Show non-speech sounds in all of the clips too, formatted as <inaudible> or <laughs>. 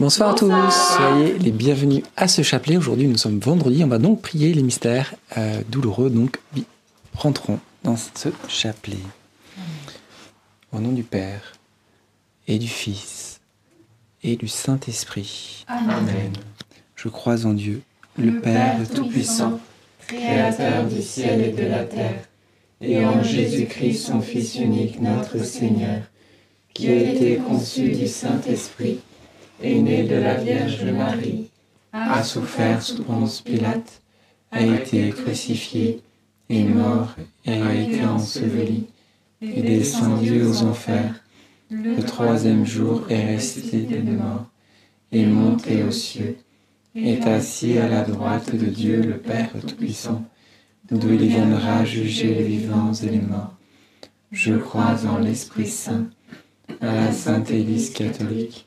Bonsoir, à tous, soyez les bienvenus à ce chapelet. Aujourd'hui, nous sommes vendredi, on va donc prier les mystères euh, douloureux. Donc, rentrons dans ce chapelet. Au nom du Père et du Fils et du Saint-Esprit. Amen. Je crois en Dieu, le, Père Tout-Puissant, Créateur du ciel et de la terre, et en Jésus-Christ, son Fils unique, notre Seigneur, qui a été conçu du Saint-Esprit est né de la Vierge Marie, a souffert sous Ponce Pilate, a été crucifié, est mort et a été enseveli, est descendu aux enfers. Le troisième jour est resté des morts, est monté aux cieux, est assis à la droite de Dieu le Père Tout-Puissant, d'où il viendra juger les vivants et les morts. Je crois en l'Esprit Saint, à la Sainte Église catholique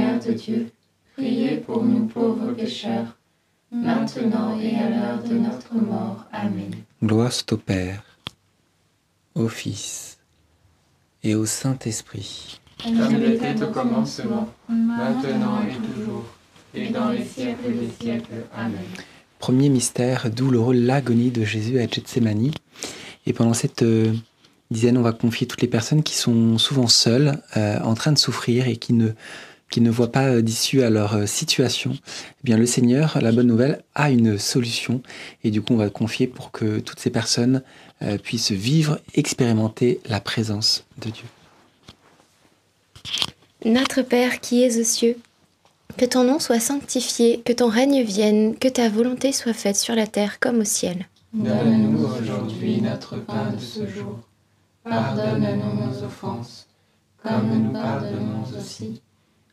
de Dieu, priez pour nous pauvres pécheurs, maintenant et à l'heure de notre mort. Amen. Gloire au Père, au Fils et au Saint-Esprit. Comme il était au commencement, maintenant et toujours, et dans les siècles des siècles. Amen. Premier mystère douloureux, l'agonie de Jésus à Gethsemane. Et pendant cette euh, dizaine, on va confier toutes les personnes qui sont souvent seules, euh, en train de souffrir et qui ne, qui ne voient pas euh, d'issue à leur euh, situation. Eh bien, le Seigneur, la bonne nouvelle, a une solution. Et du coup, on va confier pour que toutes ces personnes puissent vivre, expérimenter la présence de Dieu. Notre Père qui es aux cieux, que ton nom soit sanctifié, que ton règne vienne, que ta volonté soit faite sur la terre comme au ciel. Donne-nous aujourd'hui notre pain de ce jour Pardonne-nous nos offenses, comme nous pardonnons aussi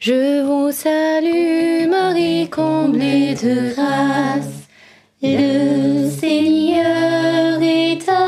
Je vous salue Marie, comblée de grâce, le Seigneur est avec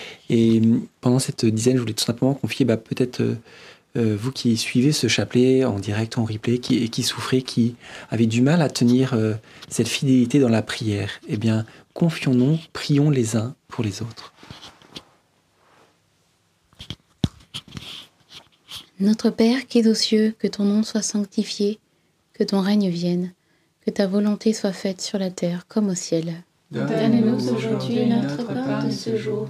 Et pendant cette dizaine, je voulais tout simplement confier bah, peut-être euh, euh, vous qui suivez ce chapelet en direct, en replay, qui, et qui souffrez, qui avez du mal à tenir euh, cette fidélité dans la prière. Eh bien, confions-nous, prions les uns pour les autres. Notre Père qui es aux cieux, que ton nom soit sanctifié, que ton règne vienne, que ta volonté soit faite sur la terre comme au ciel. Donne-nous aujourd'hui notre pain de ce jour.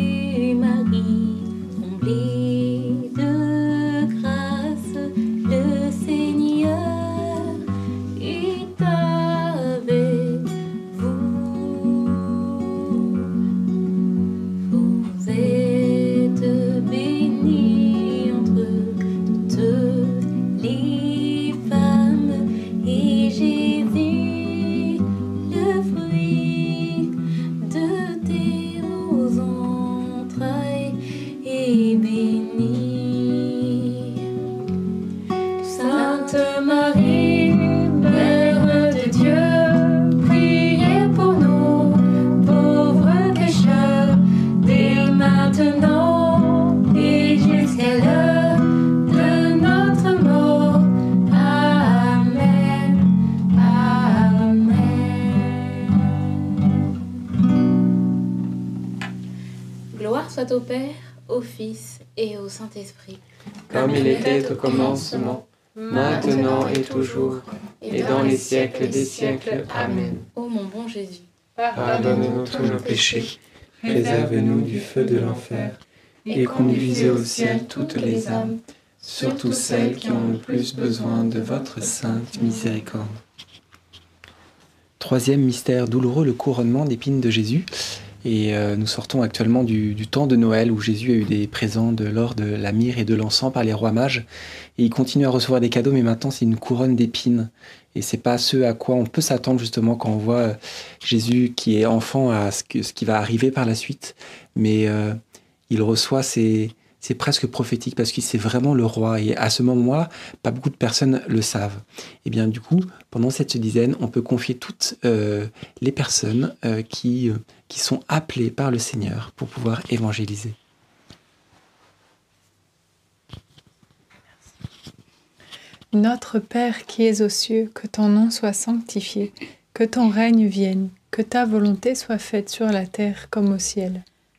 Gloire soit au Père, au Fils et au Saint-Esprit. Comme il était au commencement, maintenant et toujours, et dans les siècles des siècles. Amen. Ô mon bon Jésus, Pardonne-nous tous nos péchés, préserve-nous du feu de l'enfer, et conduisez au ciel toutes les âmes, surtout celles qui ont le plus besoin de votre sainte miséricorde. Troisième mystère douloureux, le couronnement d'épines de Jésus. Et euh, nous sortons actuellement du, du temps de Noël où Jésus a eu des présents de l'or, de la myrrhe et de l'encens par les rois mages. Et il continue à recevoir des cadeaux, mais maintenant c'est une couronne d'épines. Et c'est pas ce à quoi on peut s'attendre justement quand on voit euh, Jésus qui est enfant à ce, que, ce qui va arriver par la suite. Mais euh, il reçoit ces, c'est presque prophétique parce qu'il c'est vraiment le roi. Et à ce moment-là, pas beaucoup de personnes le savent. Et bien du coup, pendant cette dizaine, on peut confier toutes euh, les personnes euh, qui, euh, qui sont appelées par le Seigneur pour pouvoir évangéliser. Notre Père qui es aux cieux, que ton nom soit sanctifié, que ton règne vienne, que ta volonté soit faite sur la terre comme au ciel.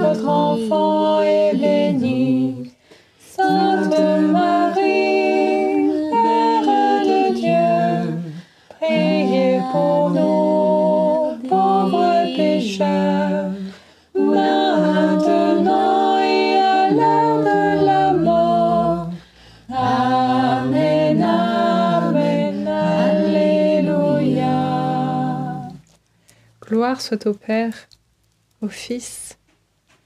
votre enfant, est béni. Sainte Marie, Mère de Dieu, priez pour nous, pauvres pécheurs, maintenant et à l'heure de la mort. Amen, Amen, Alléluia. Gloire soit au Père, au Fils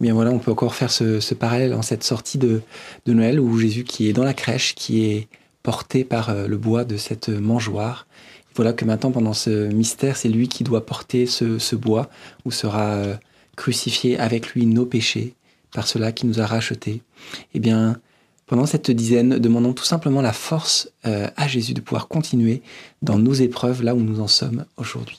Bien voilà, on peut encore faire ce, ce parallèle en cette sortie de, de Noël où Jésus qui est dans la crèche, qui est porté par euh, le bois de cette mangeoire. Voilà que maintenant, pendant ce mystère, c'est lui qui doit porter ce, ce bois où sera euh, crucifié avec lui nos péchés, par cela qui nous a rachetés. Eh bien, pendant cette dizaine, demandons tout simplement la force euh, à Jésus de pouvoir continuer dans nos épreuves là où nous en sommes aujourd'hui.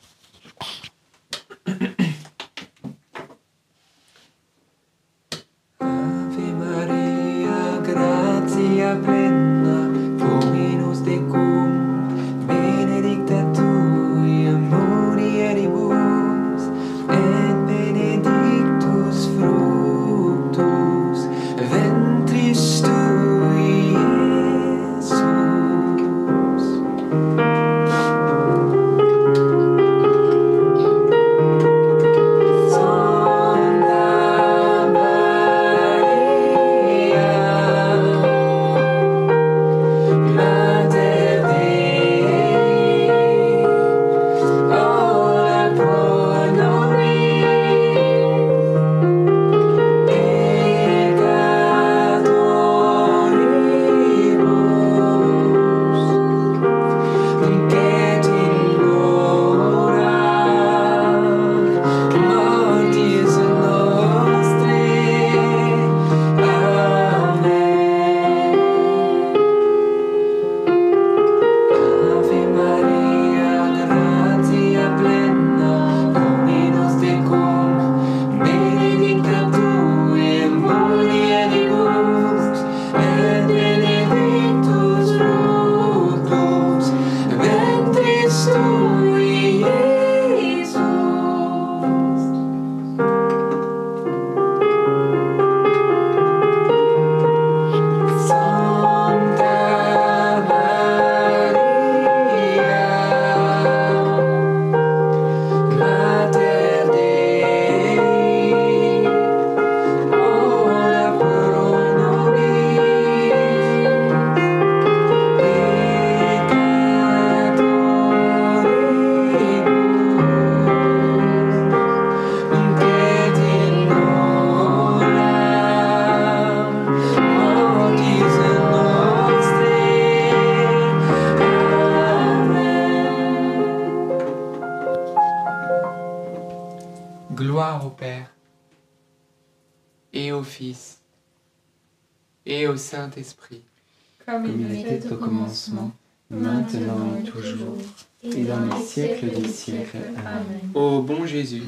Commencement, maintenant et toujours, et dans les siècles des siècles. Amen. Ô bon Jésus,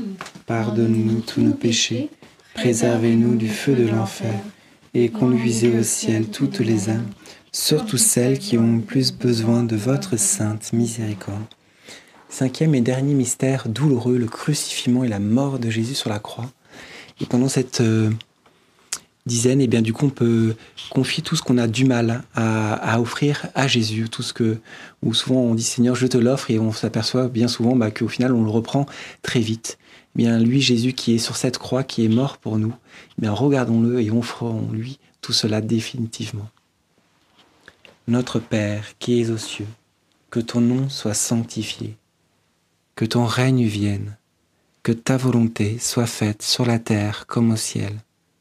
Pardonne-nous tous nos péchés, préservez-nous du feu de l'enfer, et conduisez au ciel toutes les âmes, surtout celles qui ont le plus besoin de votre sainte miséricorde. Cinquième et dernier mystère douloureux, le crucifixion et la mort de Jésus sur la croix. Et pendant cette euh, dizaine, et bien du coup, on peut confier tout ce qu'on a du mal à, offrir à Jésus, tout ce que, où souvent on dit Seigneur, je te l'offre, et on s'aperçoit bien souvent bah, qu'au final, on le reprend très vite. Eh bien lui, Jésus qui est sur cette croix, qui est mort pour nous, eh regardons-le et offrons-lui tout cela définitivement. Notre Père qui es aux cieux, que ton nom soit sanctifié, que ton règne vienne, que ta volonté soit faite sur la terre comme au ciel.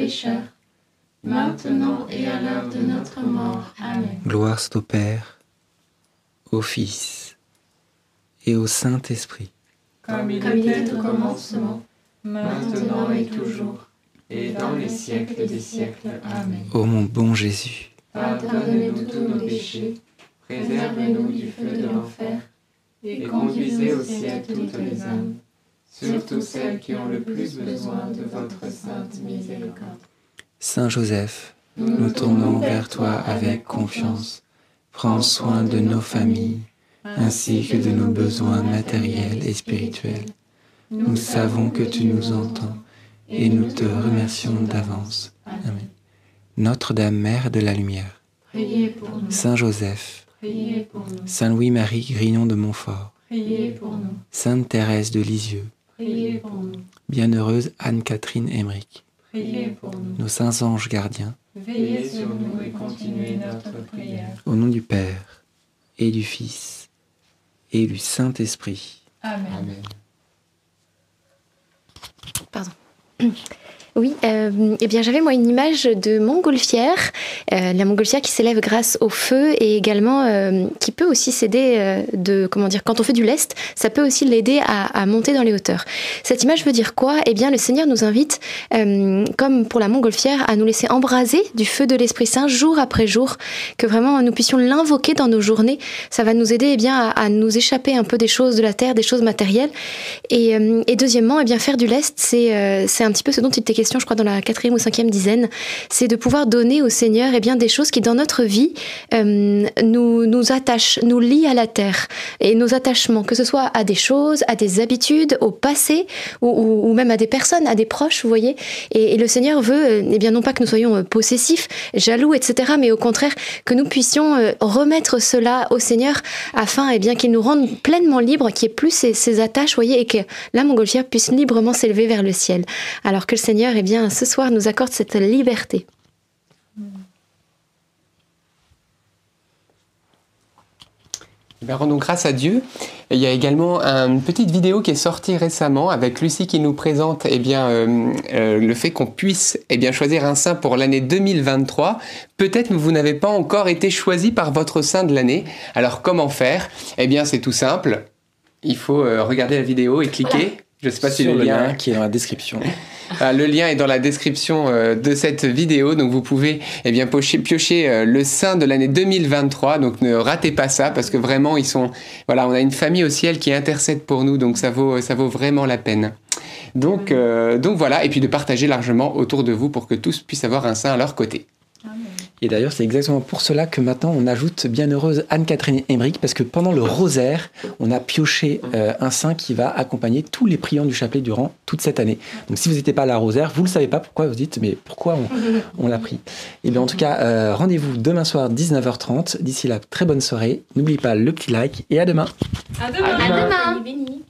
pécheurs, maintenant et à l'heure de notre mort. Amen. Gloire soit au Père, au Fils et au Saint-Esprit. Comme il Comme il était était au commencement, maintenant et toujours, et dans les siècles des siècles. Amen. Ô mon bon Jésus, pardonnez-nous tous nos péchés, préservez-nous du feu de l'enfer, et conduisez au ciel toutes les âmes, surtout celles qui ont le plus besoin de votre sainte miséricorde. Saint Joseph, nous tournons vers toi avec confiance. Prends soin de nos familles, ainsi que de nos besoins matériels et spirituels. Nous savons que tu nous entends et nous te remercions d'avance. Amen. Notre-Dame, Mère de la Lumière, priez pour nous, Saint Joseph, priez pour nous, Saint Louis-Marie Grignon de Montfort, priez pour nous, Sainte Thérèse de Lisieux, priez pour nous, Bienheureuse Anne-Catherine Emmerich, priez pour nous. nos saints anges gardiens, Veillez sur nous et continuez notre prière. au nom du Père et du Fils et du Saint-Esprit. Amen. Amen. Pardon. Oui, euh, eh bien j'avais moi une image de montgolfière, euh, la montgolfière qui s'élève grâce au feu et également euh, qui peut aussi s'aider de comment dire quand on fait du lest, ça peut aussi l'aider à, monter dans les hauteurs. Cette image veut dire quoi? Eh bien le Seigneur nous invite, comme pour la montgolfière, à nous laisser embraser du feu de l'Esprit Saint jour après jour, que vraiment nous puissions l'invoquer dans nos journées. Ça va nous aider eh bien à, nous échapper un peu des choses de la terre, des choses matérielles. Et, deuxièmement, eh bien faire du lest, c'est un petit peu ce dont il était questions, je crois, dans la quatrième ou cinquième dizaine, c'est de pouvoir donner au Seigneur eh bien, des choses qui, dans notre vie, euh, nous, nous attachent, nous lient à la terre. Et nos attachements, que ce soit à des choses, à des habitudes, au passé, ou, même à des personnes, à des proches, vous voyez. Et, le Seigneur veut, euh, eh bien, non pas que nous soyons euh, possessifs, jaloux, etc., mais au contraire, que nous puissions remettre cela au Seigneur afin eh bien, qu'il nous rende pleinement libres, qu'il n'y ait plus ces, ces attaches, vous voyez, et que la montgolfière puisse librement s'élever vers le ciel. Alors que le Seigneur, eh bien, ce soir, nous accorde cette liberté. Ben, rendons grâce à Dieu. il y a également une petite vidéo qui est sortie récemment avec Lucie qui nous présente eh bien, euh, euh, le fait qu'on puisse eh bien, choisir un saint pour l'année 2023. Peut-être que vous n'avez pas encore été choisi par votre saint de l'année. Alors comment faire? Eh bien c'est tout simple. Il faut euh, regarder la vidéo et cliquer. Je ne sais pas si le, lien, qui est dans la description. <laughs> Ah, le lien est dans la description euh, de cette vidéo, donc vous pouvez eh bien, piocher, euh, le sein de l'année 2023. Donc ne ratez pas ça parce que vraiment ils sont. Voilà, on a une famille au ciel qui intercède pour nous, donc ça vaut, ça vaut vraiment la peine. Donc, euh, donc voilà, et puis de partager largement autour de vous pour que tous puissent avoir un sein à leur côté. Et d'ailleurs, c'est exactement pour cela que maintenant on ajoute Bienheureuse Anne-Catherine Emmerich, parce que pendant le rosaire, on a pioché euh, un saint qui va accompagner tous les priants du chapelet durant toute cette année. Donc si vous n'étiez pas à la rosaire, vous ne le savez pas pourquoi, vous dites, mais pourquoi on, l'a pris? Et eh bien en tout cas, euh, rendez-vous demain soir 19h30. D'ici là, très bonne soirée. N'oubliez pas le petit like et à demain. À demain. À demain.